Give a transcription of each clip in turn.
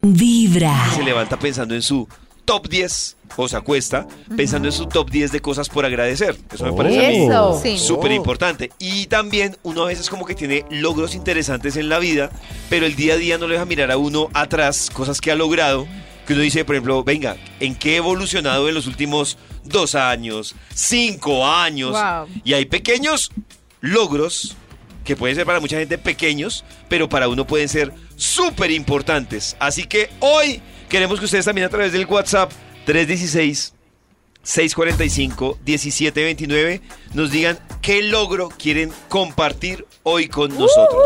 Vibra. Se levanta pensando en su top 10 o se acuesta pensando en su top 10 de cosas por agradecer. Eso me parece a mí Eso. Sí. súper importante. Y también uno a veces como que tiene logros interesantes en la vida, pero el día a día no le deja mirar a uno atrás cosas que ha logrado. Que uno dice, por ejemplo, venga, ¿en qué he evolucionado en los últimos dos años, cinco años? Wow. Y hay pequeños logros que pueden ser para mucha gente pequeños, pero para uno pueden ser súper importantes. Así que hoy queremos que ustedes también a través del WhatsApp 316 645 1729 nos digan qué logro quieren compartir hoy con nosotros.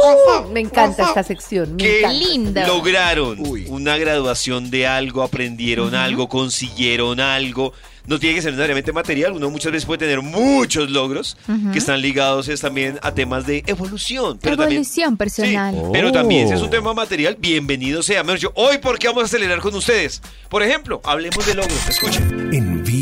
Me encanta esta sección. Me ¿Qué encanta. Linda. lograron? Uy. Una graduación de algo, aprendieron algo, consiguieron algo. No tiene que ser necesariamente material, uno muchas veces puede tener muchos logros que están ligados es también a temas de evolución. Pero también, Evolución personal. Sí, pero también si es un Oh. tema material, bienvenido sea. Mejor dicho, hoy, ¿por qué vamos a acelerar con ustedes? Por ejemplo, hablemos de logros. Escuchen. En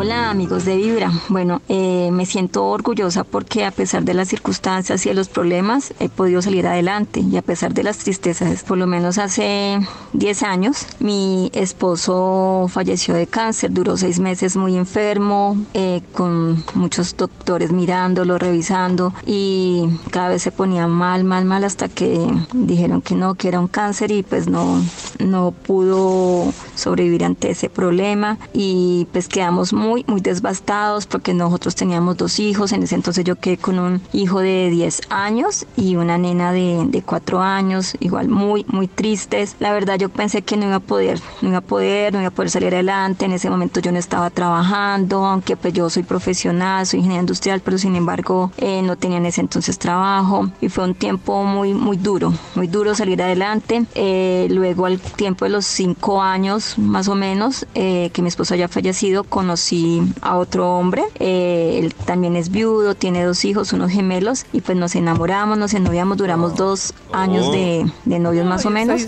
Hola amigos de Vibra. Bueno, eh, me siento orgullosa porque a pesar de las circunstancias y de los problemas he podido salir adelante y a pesar de las tristezas, por lo menos hace 10 años, mi esposo falleció de cáncer, duró seis meses muy enfermo, eh, con muchos doctores mirándolo, revisando y cada vez se ponía mal, mal, mal hasta que dijeron que no, que era un cáncer y pues no, no pudo sobrevivir ante ese problema y pues quedamos muy, muy devastados porque nosotros teníamos dos hijos, en ese entonces yo quedé con un hijo de 10 años y una nena de, de 4 años, igual muy, muy tristes. La verdad yo pensé que no iba a poder, no iba a poder, no iba a poder salir adelante, en ese momento yo no estaba trabajando, aunque pues yo soy profesional, soy ingeniera industrial, pero sin embargo eh, no tenía en ese entonces trabajo y fue un tiempo muy, muy duro, muy duro salir adelante. Eh, luego al tiempo de los 5 años más o menos eh, que mi esposo haya fallecido, conocí a otro hombre, eh, él también es viudo, tiene dos hijos, unos gemelos y pues nos enamoramos, nos ennoviamos, duramos dos años de, de novios más o Ay, menos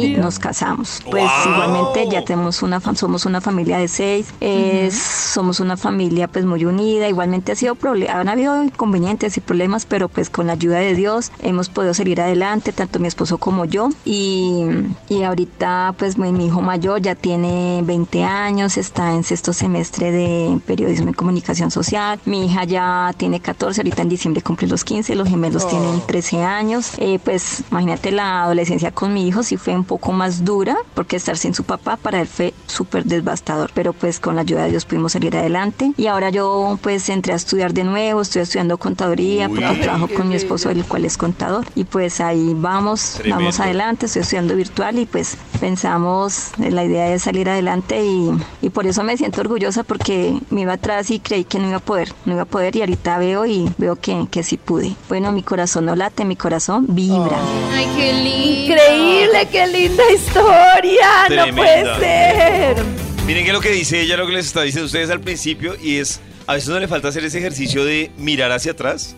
y nos casamos. Pues Wow. igualmente ya tenemos una, somos una familia de seis, eh, somos una familia pues muy unida, igualmente ha sido han habido inconvenientes y problemas, pero pues con la ayuda de Dios hemos podido salir adelante, tanto mi esposo como yo y, y ahorita pues mi, mi hijo mayor ya tiene 20 años, está en sexto semestre de periodismo y comunicación social, mi hija ya tiene 14, ahorita en diciembre cumple los 15, los gemelos tienen 13 años, Eh, pues imagínate la adolescencia con mi hijo sí fue un poco más dura porque estar sin su papá para él fue súper devastador, pero pues con la ayuda de Dios pudimos salir adelante. Y ahora yo pues entré a estudiar de nuevo, estoy estudiando contaduría porque trabajo con mi esposo el cual es contador. Y pues ahí vamos, Tremendo. vamos adelante, estoy estudiando virtual y pues pensamos en la idea de salir adelante y, y por eso me siento orgullosa porque me iba atrás y creí que no iba a poder, no iba a poder y ahorita veo y veo que, que sí pude. Bueno, mi corazón no late, mi corazón vibra. Ay, qué lindo. Increíble, qué linda historia. No Tremenda. puede ser. Miren que lo que dice ella, lo que les está diciendo a ustedes al principio, y es, a veces no le falta hacer ese ejercicio de mirar hacia atrás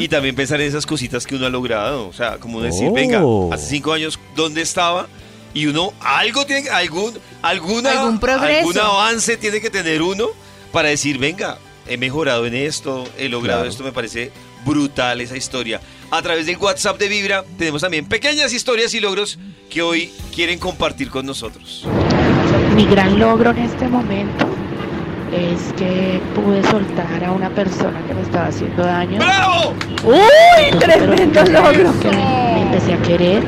y también pensar en esas cositas que uno ha logrado. O sea, como decir, Oh. venga, hace cinco años, ¿dónde estaba? Y uno, algo tiene, algún, alguna, Algún progreso. algún avance tiene que tener uno para decir, venga, he mejorado en esto, he logrado Claro. esto, me parece brutal esa historia. A través del WhatsApp de Vibra tenemos también pequeñas historias y logros que hoy quieren compartir con nosotros. Mi gran logro en este momento es que pude soltar a una persona que me estaba haciendo daño. ¡Bravo! Uy, tremendo logro. que me, me empecé a querer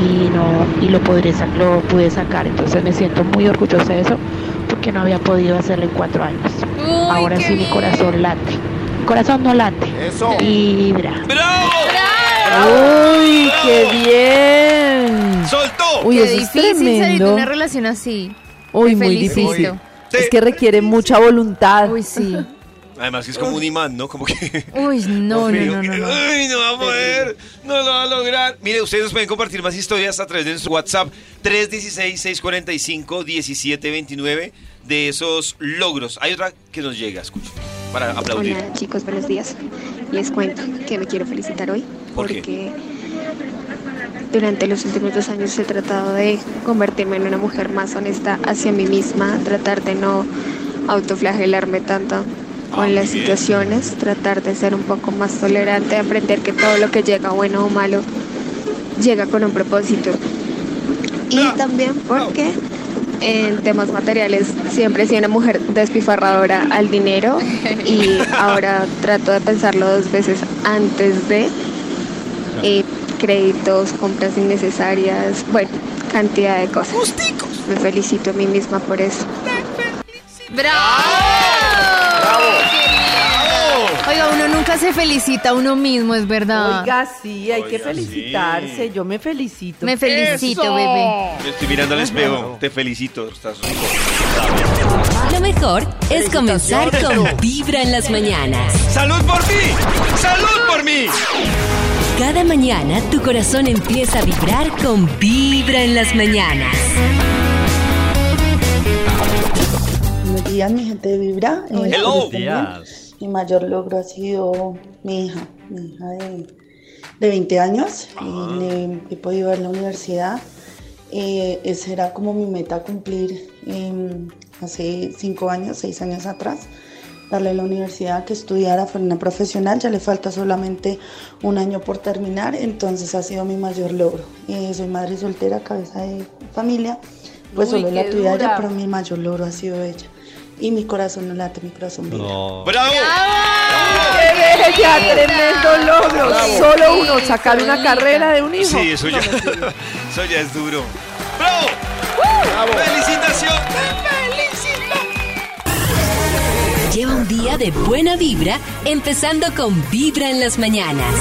y no y lo podré lo pude sacar. Entonces me siento muy orgullosa de eso porque no había podido hacerlo en cuatro años. Uy, Ahora sí mi corazón late. Mi corazón no late. Eso. Vibra. ¡Bravo! Uy, qué bien. ¡Soltó! Uy, Qué eso es difícil salir de tremendo. una relación así. Uy, muy felicito. difícil. Sí. Es que requiere mucha voluntad. Uy, sí. Además que es como un imán, ¿no? Como que... Uy, no, no, no, no, no. Ay, no va a poder, no lo va a lograr. Mire, ustedes nos pueden compartir más historias a través de nuestro WhatsApp 316-645-1729 de esos logros. Hay otra que nos llega, escuchen, para aplaudir. Hola chicos, buenos días. Les cuento que me quiero felicitar hoy ¿Por qué? porque durante los últimos dos años he tratado de convertirme en una mujer más honesta hacia mí misma, tratar de no autoflagelarme tanto con las situaciones, tratar de ser un poco más tolerante, aprender que todo lo que llega, bueno o malo, llega con un propósito. Y Bravo, también porque en temas materiales siempre he sido una mujer despifarradora al dinero y ahora trato de pensarlo dos veces antes de eh, créditos, compras innecesarias, bueno, cantidad de cosas. Me felicito a mí misma por eso. Oiga, uno nunca se felicita a uno mismo, es verdad. Oiga, sí, hay que Oiga, felicitarse. sí. Yo me felicito. Me felicito, bebé. Me estoy mirando al espejo, te felicito. Estás rico. Lo mejor es comenzar con Vibra en las mañanas. ¡Salud por mí! ¡Salud por mí! Cada mañana tu corazón empieza a vibrar con Vibra en las mañanas. Buenos días, mi gente de Vibra. Eh, Hello. estén bien. Mi mayor logro ha sido mi hija, mi hija de, de 20 años. Ah. Y le- he podido ver la universidad. Eh, esa era como mi meta cumplir em, hace 5 años, 6 años atrás. Darle a la universidad que estudiara, fuera una profesional. Ya le falta solamente un año por terminar, entonces ha sido mi mayor logro. Eh, soy madre soltera, cabeza de familia. Pues Uy, solo la tuya ella, pero mi mayor logro ha sido ella. Y mi corazón no late, mi corazón vibra. ¡Bravo! ¡Qué bella! ¡Tremendo logro! Solo uno, sacar una carrera de un hijo. Sí, eso ya, eso ya es duro. ¡Bravo! ¡Felicitación! Lleva un día de buena vibra, empezando con Vibra en las mañanas.